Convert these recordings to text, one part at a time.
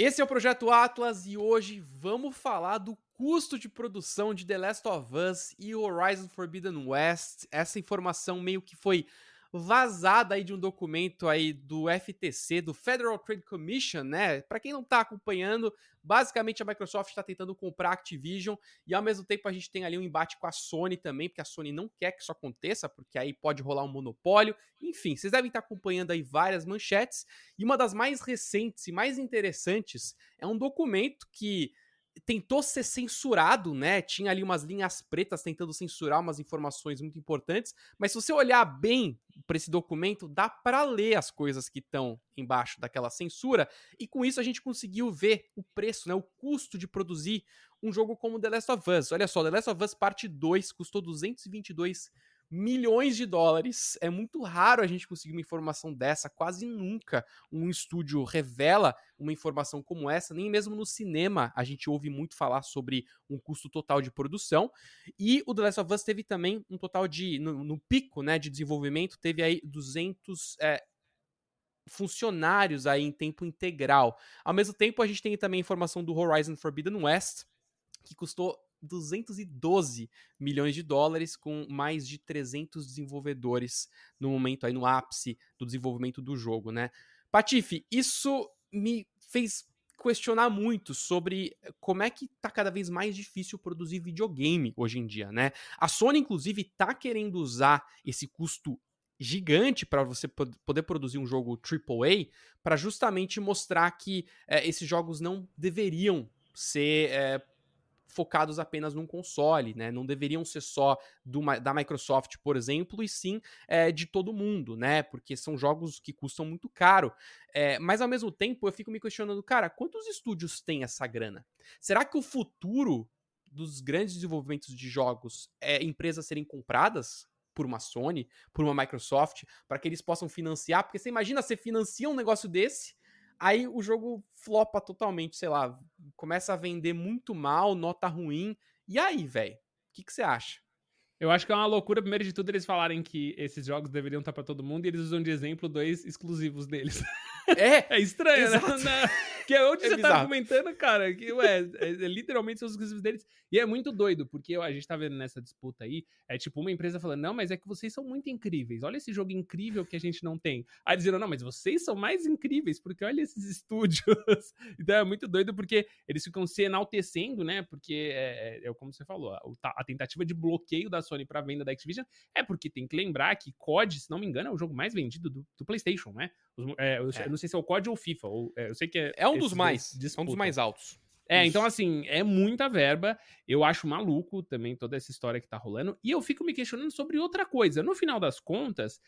Esse é o Projeto Atlas e hoje vamos falar do custo de produção de The Last of Us e Horizon Forbidden West. Essa informação meio que foi vazada aí de um documento aí do FTC, do Federal Trade Commission, né? Para quem não tá acompanhando, basicamente a Microsoft está tentando comprar a Activision e ao mesmo tempo a gente tem ali um embate com a Sony também, porque a Sony não quer que isso aconteça, porque aí pode rolar um monopólio. Enfim, vocês devem estar acompanhando aí várias manchetes e uma das mais recentes e mais interessantes é um documento que tentou ser censurado, né? Tinha ali umas linhas pretas tentando censurar umas informações muito importantes, mas se você olhar bem para esse documento, dá para ler as coisas que estão embaixo daquela censura, e com isso a gente conseguiu ver o preço, né, o custo de produzir um jogo como The Last of Us. Olha só, The Last of Us Parte 2 custou 222 milhões de dólares. É muito raro a gente conseguir uma informação dessa, quase nunca um estúdio revela uma informação como essa, nem mesmo no cinema a gente ouve muito falar sobre um custo total de produção. E o The Last of Us teve também um total de, no, no pico né, de desenvolvimento, teve aí 200 é, funcionários aí em tempo integral. Ao mesmo tempo, a gente tem também informação do Horizon Forbidden West, que custou 212 milhões de dólares, com mais de 300 desenvolvedores no momento aí no ápice do desenvolvimento do jogo, né? Patife, isso me fez questionar muito sobre como é que tá cada vez mais difícil produzir videogame hoje em dia, né? A Sony inclusive tá querendo usar esse custo gigante para você poder produzir um jogo AAA para justamente mostrar que é, esses jogos não deveriam ser é, focados apenas num console, né? Não deveriam ser só do, da Microsoft, por exemplo, e sim é, de todo mundo, né? Porque são jogos que custam muito caro. É, mas ao mesmo tempo eu fico me questionando, cara, quantos estúdios têm essa grana? Será que o futuro dos grandes desenvolvimentos de jogos é empresas serem compradas? por uma Sony, por uma Microsoft, para que eles possam financiar, porque você imagina, você financia um negócio desse, Aí o jogo flopa totalmente, sei lá, começa a vender muito mal, nota ruim. E aí, velho? O que você acha? Eu acho que é uma loucura, primeiro de tudo, eles falarem que esses jogos deveriam estar para todo mundo e eles usam de exemplo dois exclusivos deles. É, é estranho, né? exato. né? Que é onde é você tá bizarro. tá argumentando, cara, que, ué, é, é, literalmente são os exclusivos deles. E é muito doido, porque a gente tá vendo nessa disputa aí, é tipo uma empresa falando, não, mas é que vocês são muito incríveis, olha esse jogo incrível que a gente não tem. Aí dizendo, não, mas vocês são mais incríveis, porque olha esses estúdios. então é muito doido, porque eles ficam se enaltecendo, né, porque é, é, é como você falou, a, a, tentativa de bloqueio da Sony pra venda da Activision é porque tem que lembrar que COD, se não me engano, é o jogo mais vendido do, do PlayStation, né? Os, é, eu, é. não sei se é o COD ou FIFA, ou, eu sei que é... É um dos mais, é um dos mais altos. É, então assim, é muita verba. Eu acho maluco também toda essa história que tá rolando. E eu fico me questionando sobre outra coisa. No final das contas,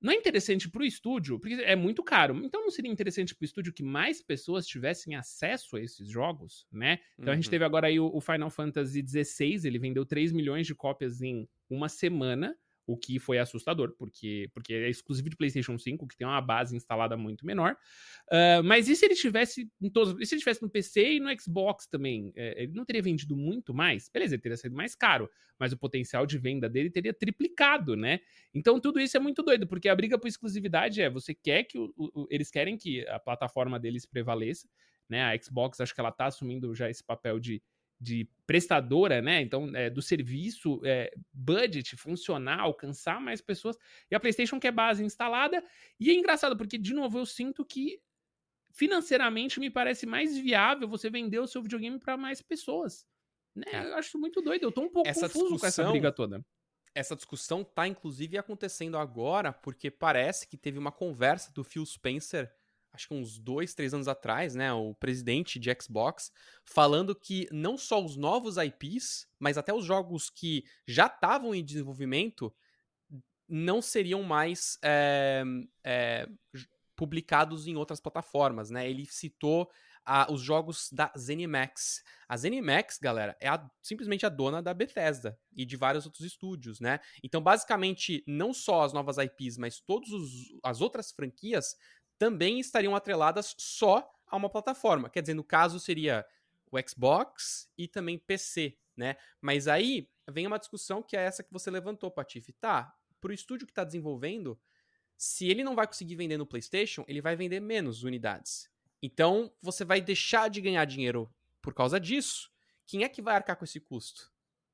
não é interessante pro estúdio, porque é muito caro. Então não seria interessante pro estúdio que mais pessoas tivessem acesso a esses jogos, né? Então uhum. a gente uhum. teve agora aí o, o Final Fantasy XVI, ele vendeu 3 milhões de cópias em uma semana o que foi assustador, porque, porque é exclusivo de PlayStation 5, que tem uma base instalada muito menor. Uh, mas e se ele tivesse em todos, e se ele tivesse no PC e no Xbox também? É, ele não teria vendido muito mais? Beleza, ele teria sido mais caro, mas o potencial de venda dele teria triplicado, né? Então tudo isso é muito doido, porque a briga por exclusividade é você quer que o, o, eles querem que a plataforma deles prevaleça, né? A Xbox acho que ela tá assumindo já esse papel de de prestadora, né? Então, é, do serviço, é, budget, funcionar, alcançar mais pessoas. E a PlayStation quer base instalada. E é engraçado, porque, de novo, eu sinto que financeiramente me parece mais viável você vender o seu videogame para mais pessoas. Né? É. Eu acho muito doido. Eu tô um pouco essa confuso com essa briga toda. Essa discussão tá, inclusive, acontecendo agora, porque parece que teve uma conversa do Phil Spencer acho que uns dois, três anos atrás, né, o presidente de Xbox, falando que não só os novos IPs, mas até os jogos que já estavam em desenvolvimento não seriam mais é, é, publicados em outras plataformas, né? Ele citou a, os jogos da ZeniMax. A ZeniMax, galera, é a, simplesmente a dona da Bethesda e de vários outros estúdios, né? Então, basicamente, não só as novas IPs, mas todas as outras franquias também estariam atreladas só a uma plataforma. Quer dizer, no caso seria o Xbox e também PC, né? Mas aí vem uma discussão que é essa que você levantou, Patife. Tá, pro estúdio que está desenvolvendo, se ele não vai conseguir vender no PlayStation, ele vai vender menos unidades. Então, você vai deixar de ganhar dinheiro por causa disso. Quem é que vai arcar com esse custo?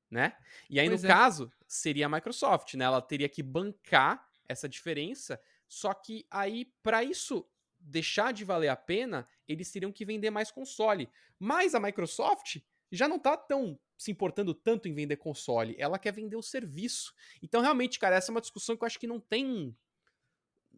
Né? E aí, pois no é. caso, seria a Microsoft, né? Ela teria que bancar essa diferença. Só que aí, para isso deixar de valer a pena, eles teriam que vender mais console. Mas a Microsoft já não tá tão se importando tanto em vender console, ela quer vender o serviço. Então, realmente, cara, essa é uma discussão que eu acho que não tem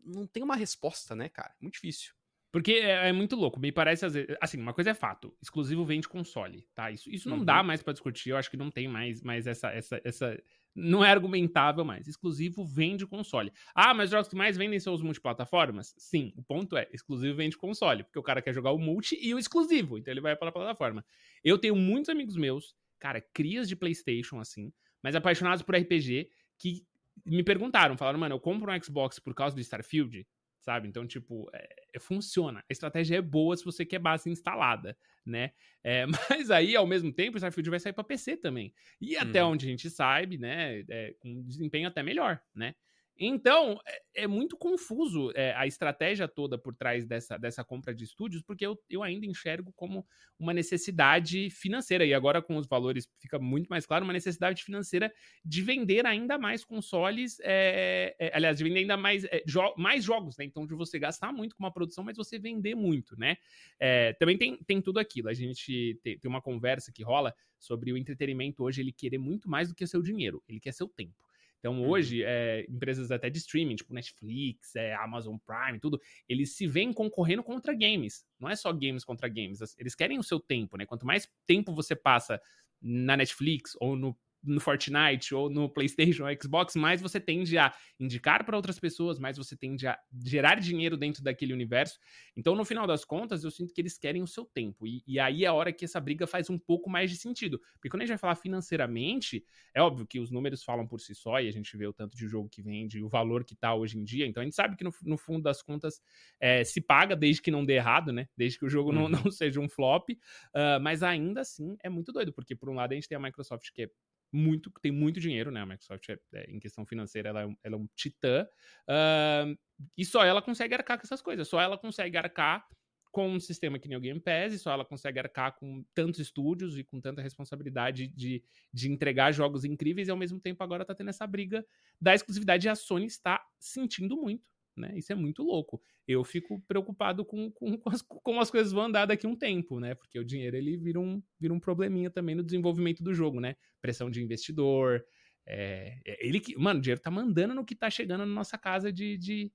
não tem uma resposta, né, cara? Muito difícil. Porque é, é, muito louco, me parece, assim, uma coisa é fato, exclusivo vende console, tá? Isso, isso não uhum. dá mais para discutir, eu acho que não tem mais, mais essa, essa, essa... Não é argumentável mais. Exclusivo vende console. Ah, mas os jogos que mais vendem são os multiplataformas? Sim, o ponto é, exclusivo vende console, porque o cara quer jogar o multi e o exclusivo, então ele vai para a plataforma. Eu tenho muitos amigos meus, cara, crias de PlayStation, assim, mas apaixonados por RPG, que me perguntaram, falaram, mano, eu compro um Xbox por causa do Starfield? Sabe? Então, tipo, é, é, funciona. A estratégia é boa se você quer base instalada, né? É, mas aí, ao mesmo tempo, o Starfield vai sair para PC também. E até uhum. onde a gente sabe, né, é, com desempenho até melhor, né? Então, é, é muito confuso é, a estratégia toda por trás dessa, dessa compra de estúdios, porque eu, eu ainda enxergo como uma necessidade financeira, e agora com os valores fica muito mais claro, uma necessidade financeira de vender ainda mais consoles, é, é aliás, de vender ainda mais, é, jo mais jogos, né? Então, de você gastar muito com uma produção, mas você vender muito, né? É, também tem, tem tudo aquilo, a gente tem, tem uma conversa que rola sobre o entretenimento hoje, ele querer muito mais do que o seu dinheiro, ele quer seu tempo. Então, uhum. hoje, é, empresas até de streaming, tipo Netflix, é, Amazon Prime, tudo, eles se veem concorrendo contra games. Não é só games contra games. Eles querem o seu tempo, né? Quanto mais tempo você passa na Netflix ou no no Fortnite ou no PlayStation ou Xbox, mais você tende a indicar para outras pessoas, mais você tende a gerar dinheiro dentro daquele universo. Então, no final das contas, eu sinto que eles querem o seu tempo. E, e aí é a hora que essa briga faz um pouco mais de sentido. Porque quando a gente vai falar financeiramente, é óbvio que os números falam por si só e a gente vê o tanto de jogo que vende, o valor que tá hoje em dia. Então, a gente sabe que no, no fundo das contas é, se paga desde que não dê errado, né? Desde que o jogo uhum. não, não seja um flop. Uh, mas ainda assim é muito doido, porque por um lado a gente tem a Microsoft que é muito, tem muito dinheiro, né? A Microsoft, é, é, em questão financeira, ela é um, ela é um titã. Uh, e só ela consegue arcar com essas coisas. Só ela consegue arcar com um sistema que nem o Game Pass, e só ela consegue arcar com tantos estúdios e com tanta responsabilidade de, de entregar jogos incríveis, e ao mesmo tempo agora tá tendo essa briga da exclusividade e a Sony está sentindo muito né? Isso é muito louco. Eu fico preocupado com, com, com as, como as coisas vão andar daqui a um tempo, né? Porque o dinheiro ele vira um, vira um probleminha também no desenvolvimento do jogo, né? Pressão de investidor. É, é ele que. Mano, o dinheiro tá mandando no que tá chegando na nossa casa de, de,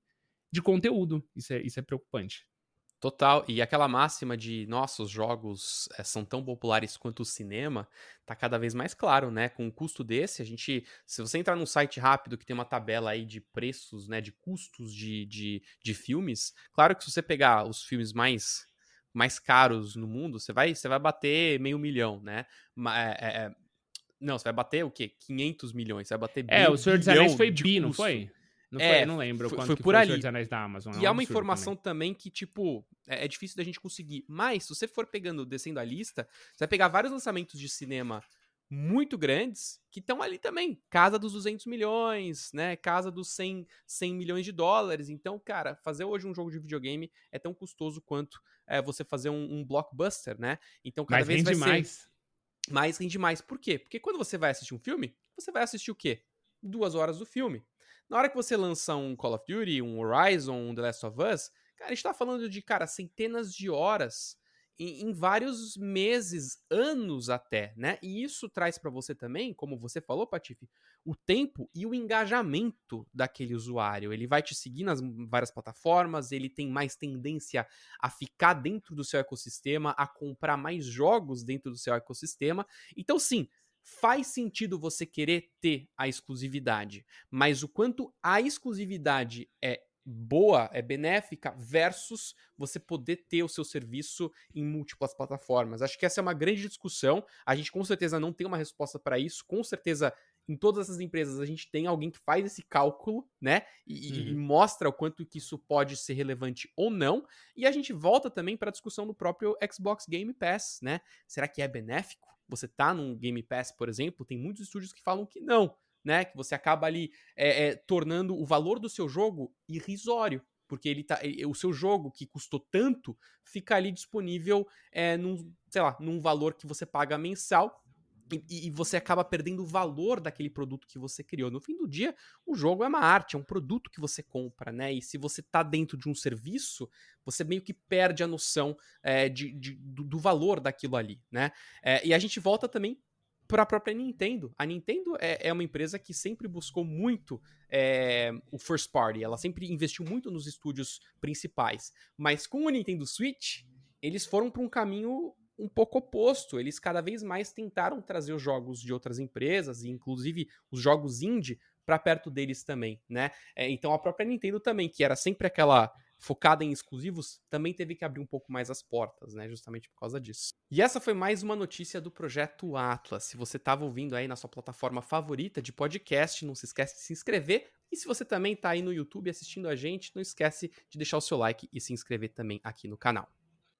de conteúdo. Isso é, isso é preocupante. Total. E aquela máxima de nossos jogos é, são tão populares quanto o cinema, tá cada vez mais claro, né? Com um custo desse, a gente. Se você entrar num site rápido que tem uma tabela aí de preços, né? De custos de, de, de filmes, claro que se você pegar os filmes mais mais caros no mundo, você vai, você vai bater meio milhão, né? É, é, não, você vai bater o quê? 500 milhões, você vai bater É, o Senhor dos Anéis foi bi, não foi? Não é, foi, não lembro foi, foi por ali. da Amazon. E é, é uma informação também. também, que, tipo, é, é, difícil da gente conseguir. Mas, se você for pegando, descendo a lista, você vai pegar vários lançamentos de cinema muito grandes que estão ali também. Casa dos 200 milhões, né? Casa dos 100, 100 milhões de dólares. Então, cara, fazer hoje um jogo de videogame é tão custoso quanto é, você fazer um, um blockbuster, né? Então, cada Mas vez rende vai mais. ser mais rende mais. Por quê? Porque quando você vai assistir um filme, você vai assistir o quê? Duas horas do filme. Na hora que você lança um Call of Duty, um Horizon, um The Last of Us, cara, a gente tá falando de, cara, centenas de horas em, em vários meses, anos até, né? E isso traz para você também, como você falou, Patife, o tempo e o engajamento daquele usuário. Ele vai te seguir nas várias plataformas, ele tem mais tendência a ficar dentro do seu ecossistema, a comprar mais jogos dentro do seu ecossistema. Então, sim, faz sentido você querer ter a exclusividade, mas o quanto a exclusividade é boa, é benéfica, versus você poder ter o seu serviço em múltiplas plataformas. Acho que essa é uma grande discussão. A gente com certeza não tem uma resposta para isso. Com certeza, em todas essas empresas, a gente tem alguém que faz esse cálculo, né? E, uhum. e mostra o quanto que isso pode ser relevante ou não. E a gente volta também para a discussão do próprio Xbox Game Pass, né? Será que é benéfico? Você tá num Game Pass, por exemplo, tem muitos estúdios que falam que não, né? Que você acaba ali é, é, tornando o valor do seu jogo irrisório. porque ele tá, o seu jogo que custou tanto fica ali disponível é, num, sei lá, num valor que você paga mensal e, e, você acaba perdendo o valor daquele produto que você criou. No fim do dia, o jogo é uma arte, é um produto que você compra, né? E se você tá dentro de um serviço, você meio que perde a noção é, de, de do, do, valor daquilo ali, né? É, e a gente volta também para a própria Nintendo. A Nintendo é, é, uma empresa que sempre buscou muito é, o first party, ela sempre investiu muito nos estúdios principais. Mas com o Nintendo Switch, eles foram para um caminho um pouco oposto. Eles cada vez mais tentaram trazer os jogos de outras empresas, e inclusive os jogos indie, para perto deles também, né? É, então a própria Nintendo também, que era sempre aquela focada em exclusivos, também teve que abrir um pouco mais as portas, né? Justamente por causa disso. E essa foi mais uma notícia do projeto Atlas. Se você estava ouvindo aí na sua plataforma favorita de podcast, não se esquece de se inscrever. E se você também está aí no YouTube assistindo a gente, não esquece de deixar o seu like e se inscrever também aqui no canal.